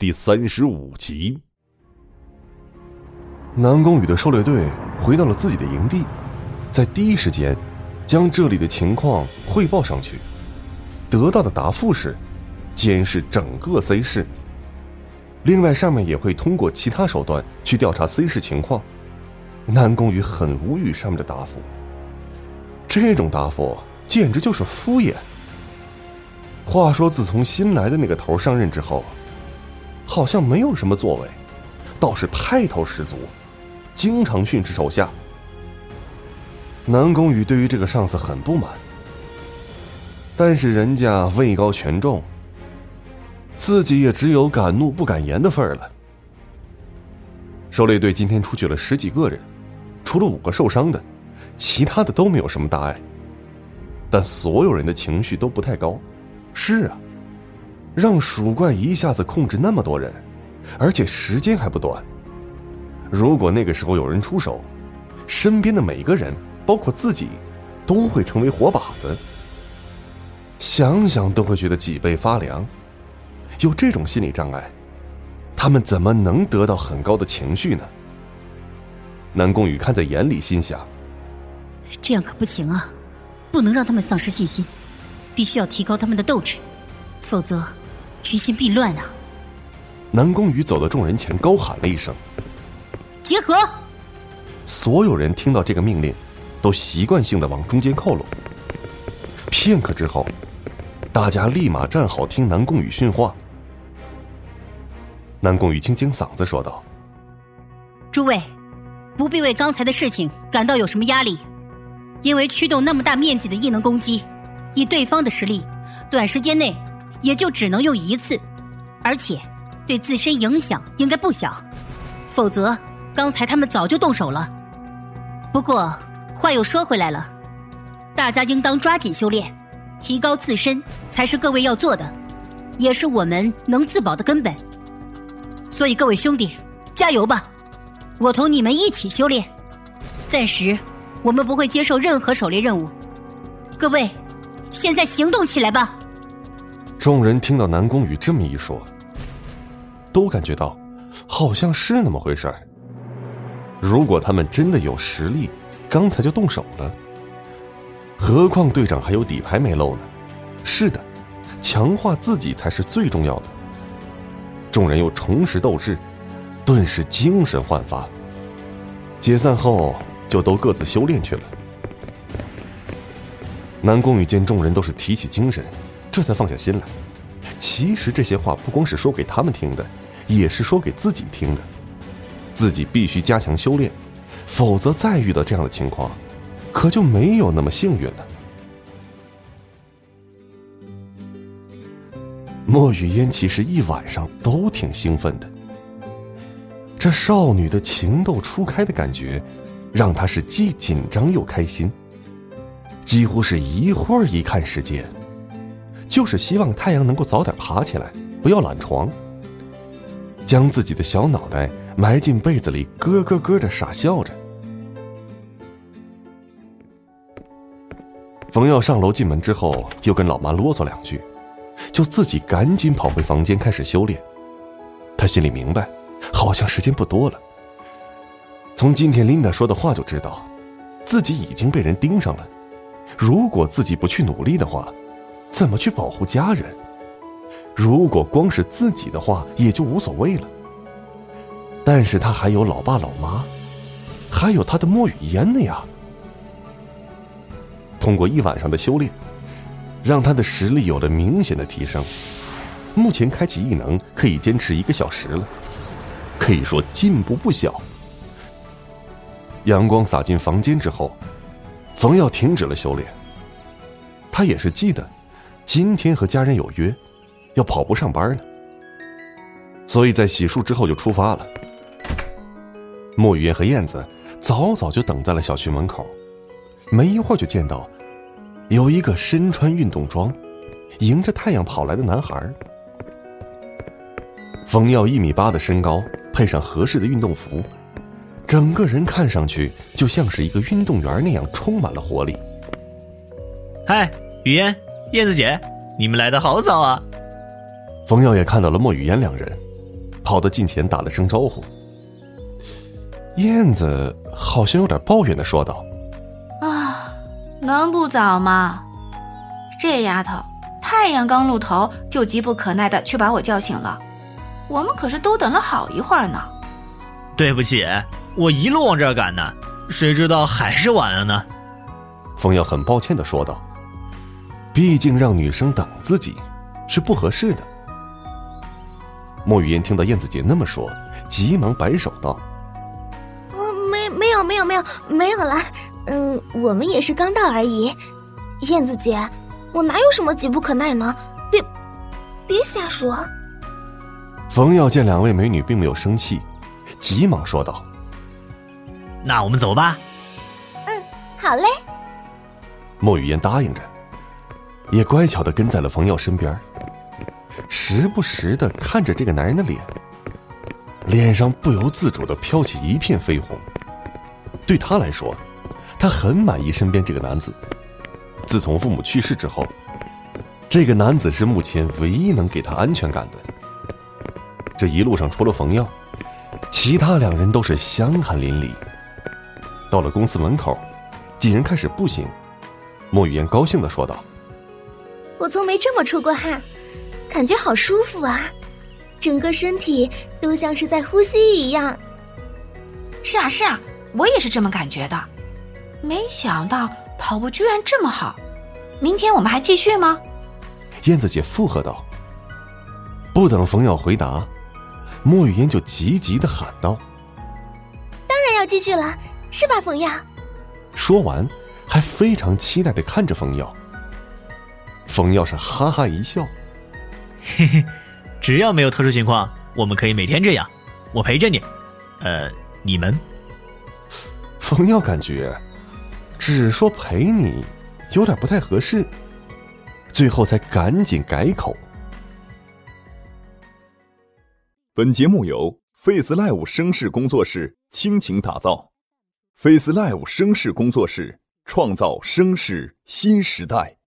第三十五集。南宫羽的狩猎队回到了自己的营地，在第一时间将这里的情况汇报上去，得到的答复是监视整个 C 市。另外，上面也会通过其他手段去调查 C 市情况。南宫羽很无语上面的答复，这种答复简直就是敷衍。话说，自从新来的那个头上任之后，好像没有什么作为，倒是派头十足。经常训斥手下，南宫羽对于这个上司很不满，但是人家位高权重，自己也只有敢怒不敢言的份儿了。狩猎队今天出去了十几个人，除了五个受伤的，其他的都没有什么大碍，但所有人的情绪都不太高。是啊，让鼠怪一下子控制那么多人，而且时间还不短。如果那个时候有人出手，身边的每个人，包括自己，都会成为活靶子。想想都会觉得脊背发凉。有这种心理障碍，他们怎么能得到很高的情绪呢？南宫羽看在眼里，心想：这样可不行啊，不能让他们丧失信心，必须要提高他们的斗志，否则军心必乱啊！南宫羽走到众人前，高喊了一声。结合！所有人听到这个命令，都习惯性的往中间靠拢。片刻之后，大家立马站好，听南宫羽训话。南宫羽清清嗓子说道：“诸位，不必为刚才的事情感到有什么压力，因为驱动那么大面积的异能攻击，以对方的实力，短时间内也就只能用一次，而且对自身影响应该不小，否则。”刚才他们早就动手了，不过话又说回来了，大家应当抓紧修炼，提高自身才是各位要做的，也是我们能自保的根本。所以各位兄弟，加油吧！我同你们一起修炼。暂时我们不会接受任何狩猎任务。各位，现在行动起来吧！众人听到南宫羽这么一说，都感觉到好像是那么回事儿。如果他们真的有实力，刚才就动手了。何况队长还有底牌没露呢。是的，强化自己才是最重要的。众人又重拾斗志，顿时精神焕发。解散后就都各自修炼去了。南宫羽见众人都是提起精神，这才放下心来。其实这些话不光是说给他们听的，也是说给自己听的。自己必须加强修炼，否则再遇到这样的情况，可就没有那么幸运了。莫雨嫣其实一晚上都挺兴奋的，这少女的情窦初开的感觉，让她是既紧张又开心，几乎是一会儿一看时间，就是希望太阳能够早点爬起来，不要懒床，将自己的小脑袋。埋进被子里，咯咯咯的傻笑着。冯耀上楼进门之后，又跟老妈啰嗦两句，就自己赶紧跑回房间开始修炼。他心里明白，好像时间不多了。从今天琳达说的话就知道，自己已经被人盯上了。如果自己不去努力的话，怎么去保护家人？如果光是自己的话，也就无所谓了。但是他还有老爸老妈，还有他的莫雨嫣呢呀。通过一晚上的修炼，让他的实力有了明显的提升。目前开启异能可以坚持一个小时了，可以说进步不小。阳光洒进房间之后，冯耀停止了修炼。他也是记得，今天和家人有约，要跑步上班呢，所以在洗漱之后就出发了。莫雨嫣和燕子早早就等在了小区门口，没一会儿就见到有一个身穿运动装、迎着太阳跑来的男孩。冯耀一米八的身高，配上合适的运动服，整个人看上去就像是一个运动员那样，充满了活力。嗨，雨嫣、燕子姐，你们来的好早啊！冯耀也看到了莫雨嫣两人，跑到近前打了声招呼。燕子好像有点抱怨的说道：“啊，能不早吗？这丫头太阳刚露头，就急不可耐的去把我叫醒了。我们可是都等了好一会儿呢。对不起，我一路往这儿赶呢，谁知道还是晚了呢。”冯耀很抱歉的说道：“毕竟让女生等自己，是不合适的。”莫雨嫣听到燕子姐那么说，急忙摆手道。没有没有没有没有了，嗯，我们也是刚到而已。燕子姐，我哪有什么急不可耐呢？别，别瞎说。冯耀见两位美女并没有生气，急忙说道：“那我们走吧。”嗯，好嘞。莫雨嫣答应着，也乖巧的跟在了冯耀身边，时不时的看着这个男人的脸，脸上不由自主的飘起一片绯红。对他来说，他很满意身边这个男子。自从父母去世之后，这个男子是目前唯一能给他安全感的。这一路上除了冯耀，其他两人都是香汗淋漓。到了公司门口，几人开始步行。莫雨嫣高兴的说道：“我从没这么出过汗，感觉好舒服啊，整个身体都像是在呼吸一样。”是啊，是啊。我也是这么感觉的，没想到跑步居然这么好。明天我们还继续吗？燕子姐附和道。不等冯耀回答，莫雨嫣就急急的喊道：“当然要继续了，是吧，冯耀？”说完，还非常期待的看着冯耀。冯耀是哈哈一笑：“嘿嘿，只要没有特殊情况，我们可以每天这样，我陪着你。呃，你们。”冯耀感觉，只说陪你，有点不太合适，最后才赶紧改口。本节目由 Face Live 声势工作室倾情打造，Face Live 声势工作室创造声势新时代。